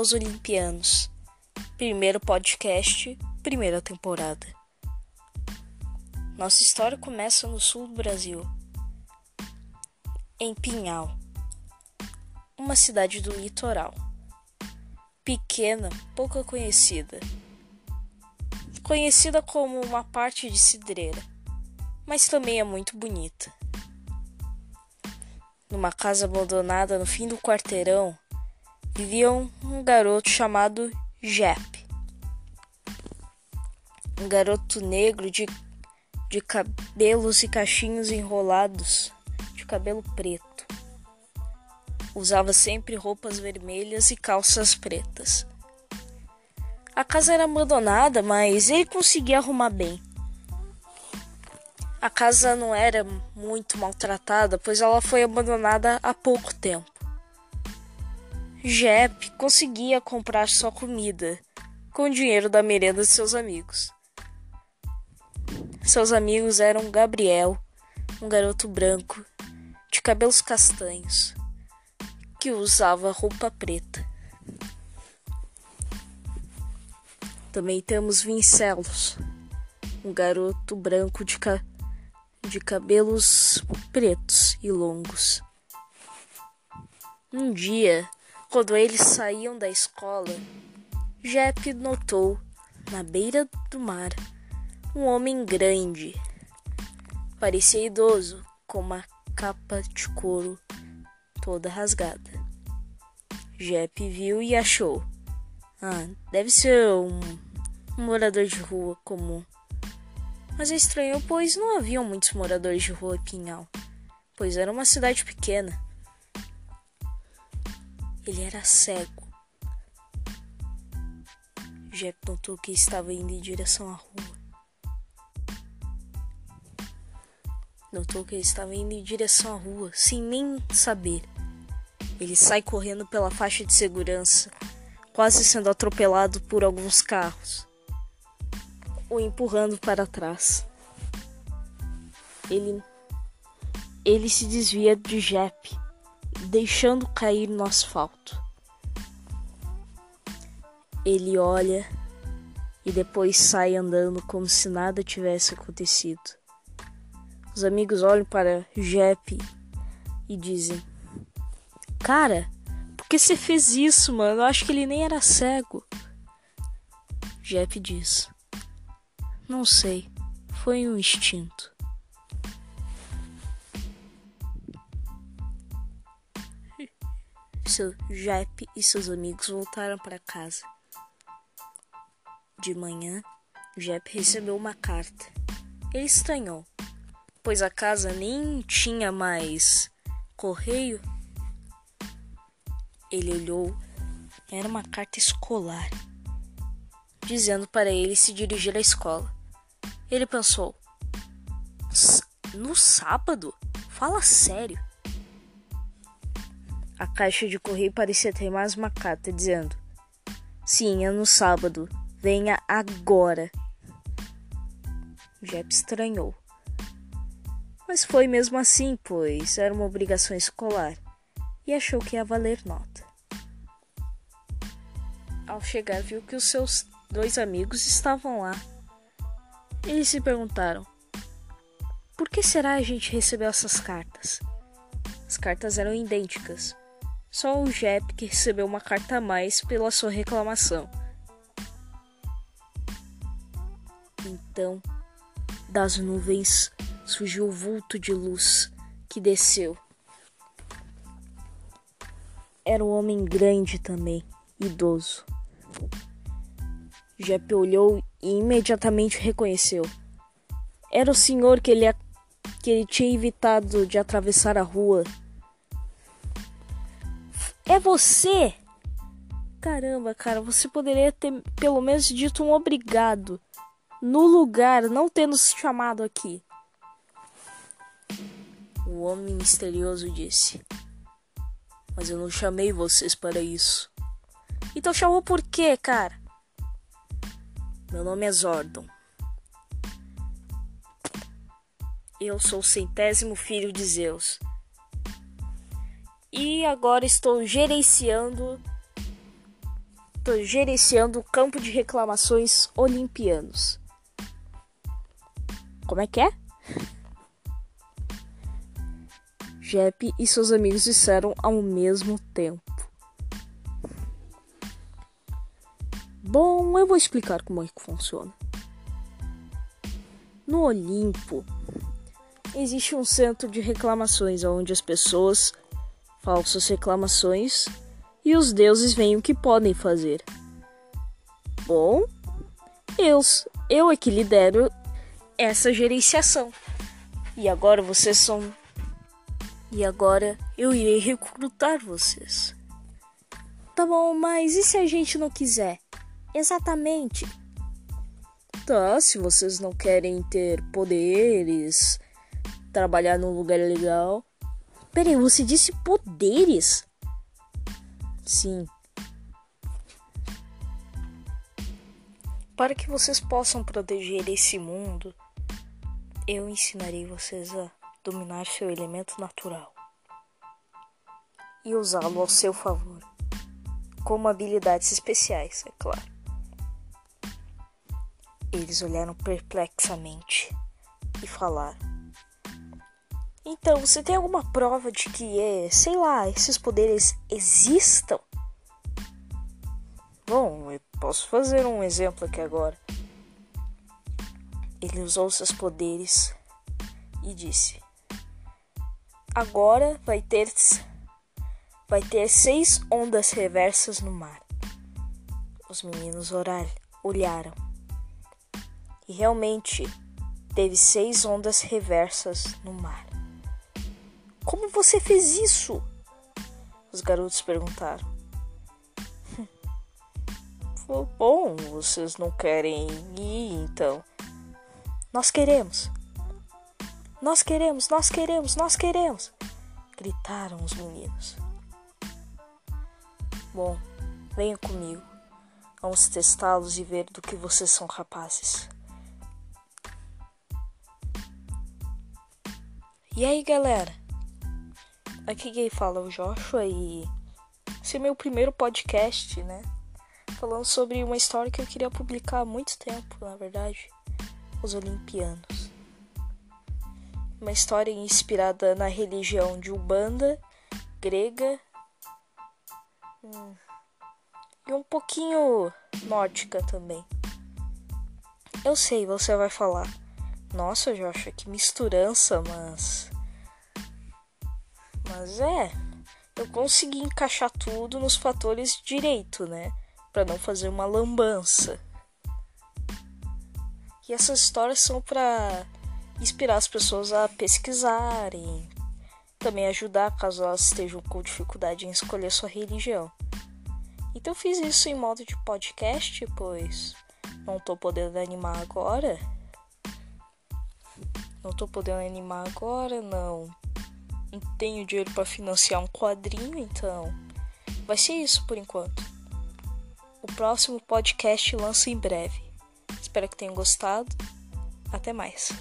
Os Olimpianos. Primeiro podcast, primeira temporada. Nossa história começa no sul do Brasil, em Pinhal, uma cidade do litoral. Pequena, pouco conhecida. Conhecida como uma parte de cidreira, mas também é muito bonita. Numa casa abandonada no fim do quarteirão, vivia um, garoto chamado Jep. Um garoto negro de, de cabelos e cachinhos enrolados, de cabelo preto. Usava sempre roupas vermelhas e calças pretas. A casa era abandonada, mas ele conseguia arrumar bem. A casa não era muito maltratada, pois ela foi abandonada há pouco tempo. Jep conseguia comprar sua comida com o dinheiro da merenda de seus amigos. Seus amigos eram Gabriel, um garoto branco, de cabelos castanhos, que usava roupa preta. Também temos Vincelos, um garoto branco de, ca de cabelos pretos e longos. Um dia, quando eles saíam da escola, Jep notou, na beira do mar, um homem grande. Parecia idoso, com uma capa de couro toda rasgada. Jep viu e achou. Ah, deve ser um, um morador de rua comum. Mas é estranho, pois não haviam muitos moradores de rua em Pinhal, pois era uma cidade pequena. Ele era cego. Jep notou que estava indo em direção à rua. Notou que ele estava indo em direção à rua, sem nem saber. Ele sai correndo pela faixa de segurança, quase sendo atropelado por alguns carros, o empurrando para trás. Ele, ele se desvia de Jep deixando cair no asfalto. Ele olha e depois sai andando como se nada tivesse acontecido. Os amigos olham para Jep e dizem: Cara, por que você fez isso, mano? Eu acho que ele nem era cego. Jep diz: Não sei, foi um instinto. Seu Jep e seus amigos voltaram para casa. De manhã, Jep recebeu uma carta. Ele estranhou, pois a casa nem tinha mais correio. Ele olhou, era uma carta escolar, dizendo para ele se dirigir à escola. Ele pensou: no sábado? Fala sério. A caixa de correio parecia ter mais uma carta dizendo: Sim, é no sábado. Venha agora. Jep estranhou. Mas foi mesmo assim, pois era uma obrigação escolar e achou que ia valer nota. Ao chegar, viu que os seus dois amigos estavam lá. Eles se perguntaram: Por que será a gente recebeu essas cartas? As cartas eram idênticas, só o Jep que recebeu uma carta a mais pela sua reclamação. Então, das nuvens surgiu o vulto de luz que desceu. Era um homem grande também, idoso. Jep olhou e imediatamente reconheceu. Era o senhor que ele, que ele tinha evitado de atravessar a rua é você? Caramba, cara, você poderia ter pelo menos dito um obrigado no lugar, não ter nos chamado aqui. O homem misterioso disse: Mas eu não chamei vocês para isso. Então chamou por quê, cara? Meu nome é Zordon. Eu sou o centésimo filho de Zeus e agora estou gerenciando Tô gerenciando o campo de reclamações olimpianos. Como é que é? Jep e seus amigos disseram ao mesmo tempo. Bom, eu vou explicar como é que funciona. No Olimpo existe um centro de reclamações onde as pessoas falam suas reclamações e os deuses veem o que podem fazer. Bom, eu, eu é que lidero essa gerenciação. E agora vocês são. E agora eu irei recrutar vocês. Tá bom, mas e se a gente não quiser? Exatamente. Tá, se vocês não querem ter poderes, trabalhar num lugar legal. Peraí, você disse poderes? Sim. Para que vocês possam proteger esse mundo, eu ensinarei vocês a dominar seu elemento natural e usá-lo ao seu favor, como habilidades especiais, é claro. Eles olharam perplexamente e falaram: Então, você tem alguma prova de que, é, sei lá, esses poderes existam? Bom, eu posso fazer um exemplo aqui agora. Ele usou seus poderes e disse: Agora vai ter vai ter seis ondas reversas no mar. Os meninos orar, olharam e realmente teve seis ondas reversas no mar. Como você fez isso? Os garotos perguntaram. Bom, vocês não querem ir, então. Nós queremos. Nós queremos, nós queremos, nós queremos. Gritaram os meninos. Bom, venham comigo. Vamos testá-los e ver do que vocês são capazes. E aí, galera? Aqui quem fala é o Joshua e esse é meu primeiro podcast, né? falando sobre uma história que eu queria publicar há muito tempo, na verdade, Os Olimpianos. Uma história inspirada na religião de Ubanda, grega hum, e um pouquinho nórdica também. Eu sei, você vai falar. Nossa, Joshua, que misturança, mas. Mas é. Eu consegui encaixar tudo nos fatores direito, né? para não fazer uma lambança. E essas histórias são para inspirar as pessoas a pesquisarem, também ajudar caso elas estejam com dificuldade em escolher sua religião. Então fiz isso em modo de podcast, pois não tô podendo animar agora. Não tô podendo animar agora. Não tenho dinheiro para financiar um quadrinho, então vai ser isso por enquanto. O próximo podcast lança em breve. Espero que tenham gostado. Até mais.